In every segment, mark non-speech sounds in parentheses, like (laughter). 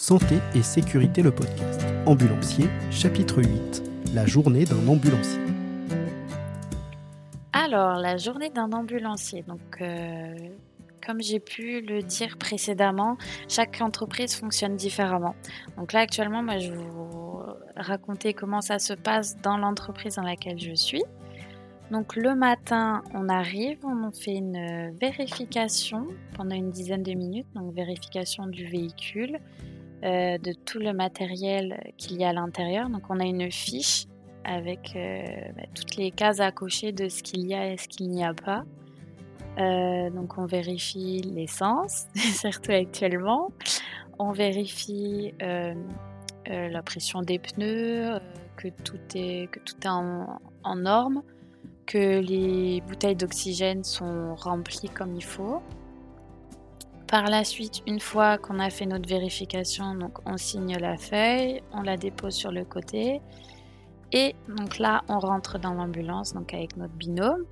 Santé et sécurité le podcast. Ambulancier, chapitre 8. La journée d'un ambulancier. Alors, la journée d'un ambulancier. Donc, euh, comme j'ai pu le dire précédemment, chaque entreprise fonctionne différemment. Donc là, actuellement, moi, je vais vous raconter comment ça se passe dans l'entreprise dans laquelle je suis. Donc le matin, on arrive, on fait une vérification pendant une dizaine de minutes, donc vérification du véhicule, euh, de tout le matériel qu'il y a à l'intérieur. Donc on a une fiche avec euh, bah, toutes les cases à cocher de ce qu'il y a et ce qu'il n'y a pas. Euh, donc on vérifie l'essence, (laughs) surtout actuellement. On vérifie la pression des pneus, que tout est, que tout est en, en norme que les bouteilles d'oxygène sont remplies comme il faut. Par la suite, une fois qu'on a fait notre vérification, on signe la feuille, on la dépose sur le côté. Et donc là, on rentre dans l'ambulance donc avec notre binôme.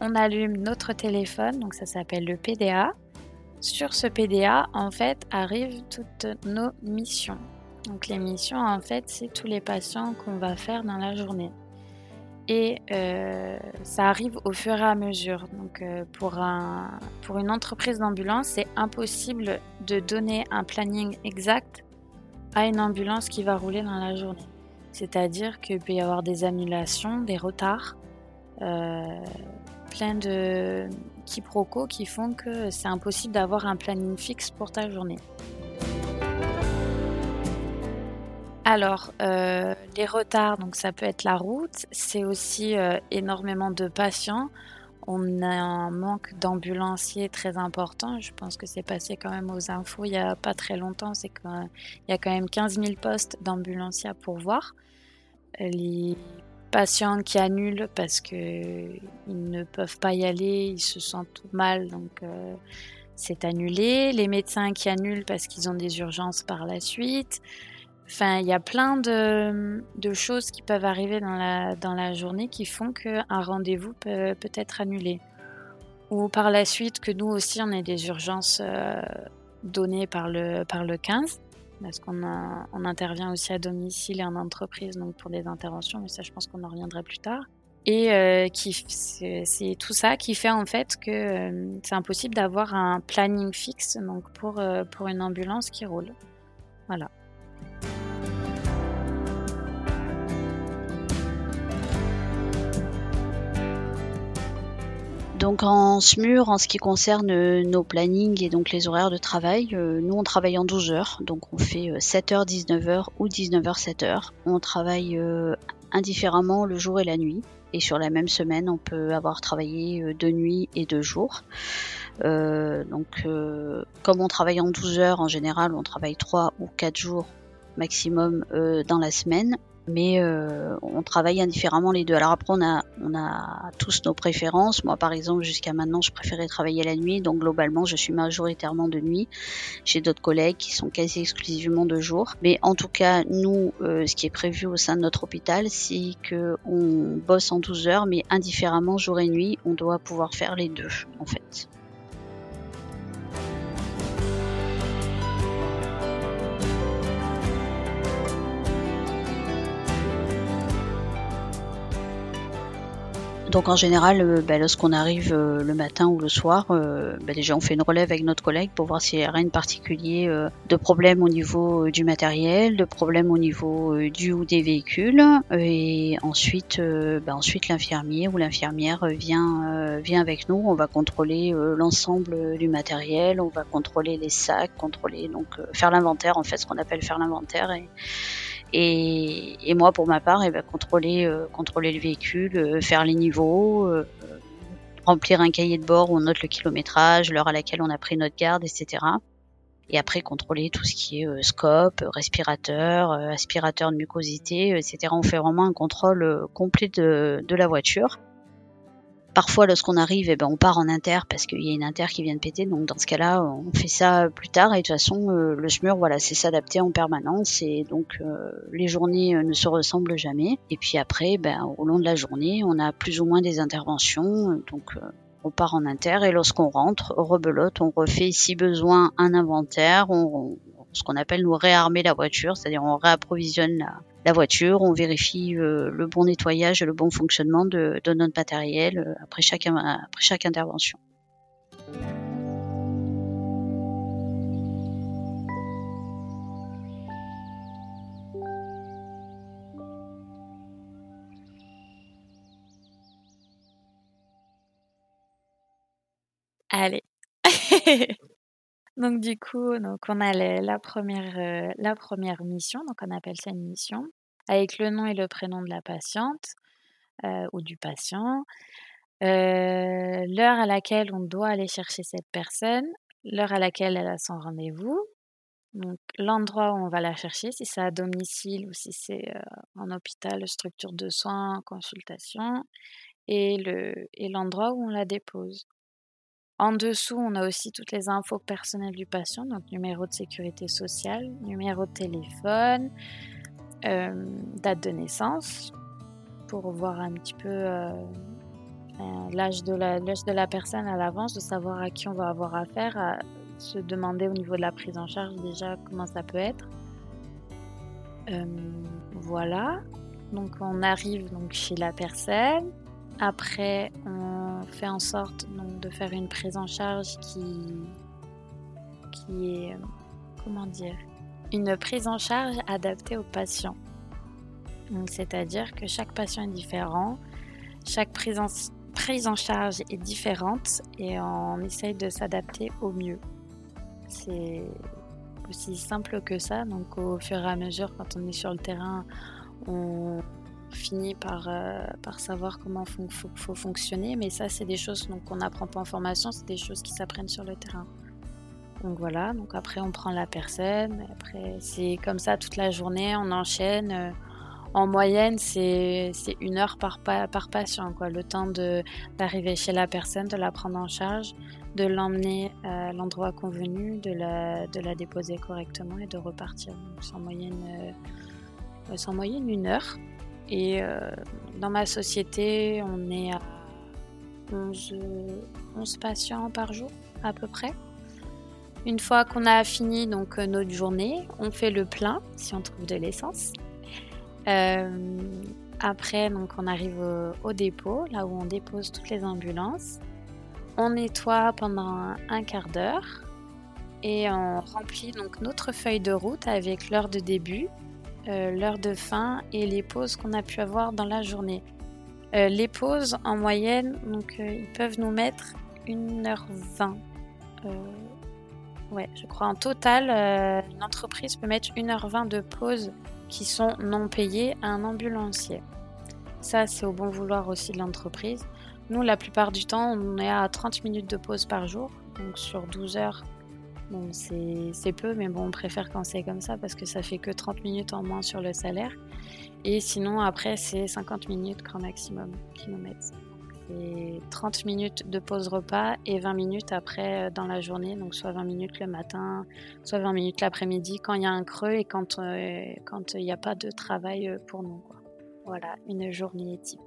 On allume notre téléphone, donc ça s'appelle le PDA. Sur ce PDA, en fait, arrivent toutes nos missions. Donc les missions, en fait, c'est tous les patients qu'on va faire dans la journée et euh, ça arrive au fur et à mesure. Donc euh, pour, un, pour une entreprise d'ambulance, c'est impossible de donner un planning exact à une ambulance qui va rouler dans la journée. C'est-à-dire qu'il peut y avoir des annulations, des retards, euh, plein de quiproquos qui font que c'est impossible d'avoir un planning fixe pour ta journée. Alors, euh, les retards, donc ça peut être la route, c'est aussi euh, énormément de patients. On a un manque d'ambulanciers très important. Je pense que c'est passé quand même aux infos il n'y a pas très longtemps. C'est qu'il y a quand même 15 000 postes d'ambulanciers à pourvoir. Les patients qui annulent parce qu'ils ne peuvent pas y aller, ils se sentent mal, donc euh, c'est annulé. Les médecins qui annulent parce qu'ils ont des urgences par la suite. Enfin, il y a plein de, choses qui peuvent arriver dans la, journée qui font qu'un rendez-vous peut, être annulé. Ou par la suite, que nous aussi, on ait des urgences euh, données par le, par le 15, parce qu'on on intervient aussi à domicile et en entreprise, donc pour des interventions, mais ça, je pense qu'on en reviendra plus tard. Et euh, c'est tout ça qui fait en fait que euh, c'est impossible d'avoir un planning fixe donc pour, pour une ambulance qui roule. Voilà. Donc en SMUR, en ce qui concerne euh, nos plannings et donc les horaires de travail, euh, nous on travaille en 12 heures, donc on fait 7h, euh, 19h ou 19h, 7h. On travaille indifféremment le jour et la nuit, et sur la même semaine on peut avoir travaillé deux nuits et deux jours. donc comme on travaille en 12 heures, en général on travaille 3 ou 4 jours maximum dans la semaine mais euh, on travaille indifféremment les deux. Alors après, on a, on a tous nos préférences. Moi, par exemple, jusqu'à maintenant, je préférais travailler la nuit, donc globalement, je suis majoritairement de nuit. J'ai d'autres collègues qui sont quasi exclusivement de jour. Mais en tout cas, nous, euh, ce qui est prévu au sein de notre hôpital, c'est que on bosse en 12 heures, mais indifféremment jour et nuit, on doit pouvoir faire les deux, en fait. Donc en général, bah, lorsqu'on arrive euh, le matin ou le soir, bah, déjà on fait une relève avec notre collègue pour voir s'il n'y a rien de particulier de problème au niveau du matériel, de problème au niveau du ou des véhicules. Et ensuite, bah, ensuite l'infirmier ou l'infirmière vient, vient avec nous. On va contrôler l'ensemble du matériel, on va contrôler les sacs, contrôler donc faire l'inventaire en fait, ce qu'on appelle faire l'inventaire et et, moi, pour ma part, eh ben, contrôler, euh, contrôler le véhicule, euh, faire les niveaux, euh, remplir un cahier de bord où on note le kilométrage, l'heure à laquelle on a pris notre garde, etc. Et après, contrôler tout ce qui est scope, respirateur, aspirateur de mucosité, etc. On fait vraiment un contrôle complet de, de la voiture. Parfois, lorsqu'on arrive, eh ben, on part en inter parce qu'il y a une inter qui vient de péter. Donc, dans ce cas-là, on fait ça plus tard. Et de toute façon, euh, le SMUR, voilà, c'est s'adapter en permanence. Et donc, euh, les journées euh, ne se ressemblent jamais. Et puis après, ben, au long de la journée, on a plus ou moins des interventions. Donc, on part en inter. Et lorsqu'on rentre, rebelote, on refait, si besoin, un inventaire. On, ce qu'on appelle nous réarmer la voiture, c'est-à-dire on réapprovisionne la, voiture, on vérifie euh, le bon nettoyage et le bon fonctionnement de, de notre matériel euh, après chaque, après chaque intervention. Allez. (laughs) Donc du coup, donc on a la première, euh, la première mission, donc on appelle ça une mission, avec le nom et le prénom de la patiente, euh, ou du patient, euh, l'heure à laquelle on doit aller chercher cette personne, l'heure à laquelle elle a son rendez-vous, donc l'endroit où on va la chercher, si c'est à domicile ou si c'est, en hôpital, structure de soins, consultation et le et l'endroit où on la dépose. En dessous, on a aussi toutes les infos personnelles du patient, donc numéro de sécurité sociale, numéro de téléphone, euh, date de naissance, pour voir un petit peu euh, euh, l'âge de, la, personne à l'avance, de savoir à qui on va avoir affaire, se demander au niveau de la prise en charge déjà comment ça peut être. voilà, donc on arrive donc chez la personne. Après, on fait en sorte donc, de faire une prise en charge qui, qui est, comment dire, une prise en charge adaptée au patient. C'est-à-dire que chaque patient est différent, chaque prise en, prise en charge est différente et on essaye de s'adapter au mieux. C'est aussi simple que ça. Donc au fur et à mesure, quand on est sur le terrain, on finit par, euh, par savoir comment il faut, fonctionner. Mais ça, c'est des choses qu'on n'apprend pas en formation, c'est des choses qui s'apprennent sur le terrain. Donc voilà, donc après on prend la personne, après c'est comme ça toute la journée, on enchaîne. Euh, en moyenne, c'est une heure par, par patient, quoi. le temps d'arriver chez la personne, de la prendre en charge, de l'emmener à l'endroit convenu, de la, de la déposer correctement et de repartir. Donc, c'est en euh, en moyenne une heure. Et euh, dans ma société, on est à 11, 11, patients par jour à peu près. Une fois qu'on a fini donc euh, notre journée, on fait le plein si on trouve de l'essence. Euh, après, donc on arrive au, dépôt, là où on dépose toutes les ambulances. On nettoie pendant un quart d'heure et on remplit donc notre feuille de route avec l'heure de début, euh, l'heure de fin et les pauses qu'on a pu avoir dans la journée. Euh, les pauses en moyenne, donc euh, ils peuvent nous mettre 1h20. ouais, je crois en total, une entreprise peut mettre 1h20 de pauses qui sont non payées à un ambulancier. Ça, c'est au bon vouloir aussi de l'entreprise. Nous, la plupart du temps, on est à 30 minutes de pause par jour. Donc sur 12 heures, Bon, c'est peu, mais bon, on préfère quand c'est comme ça parce que ça fait que 30 minutes en moins sur le salaire. Et sinon, après, c'est 50 minutes grand maximum qui nous mettent. C'est 30 minutes de pause repas et 20 minutes après euh, dans la journée, donc soit 20 minutes le matin, soit 20 minutes l'après-midi quand il y a un creux et quand euh, il n'y a pas de travail euh, pour nous. Voilà, une journée type.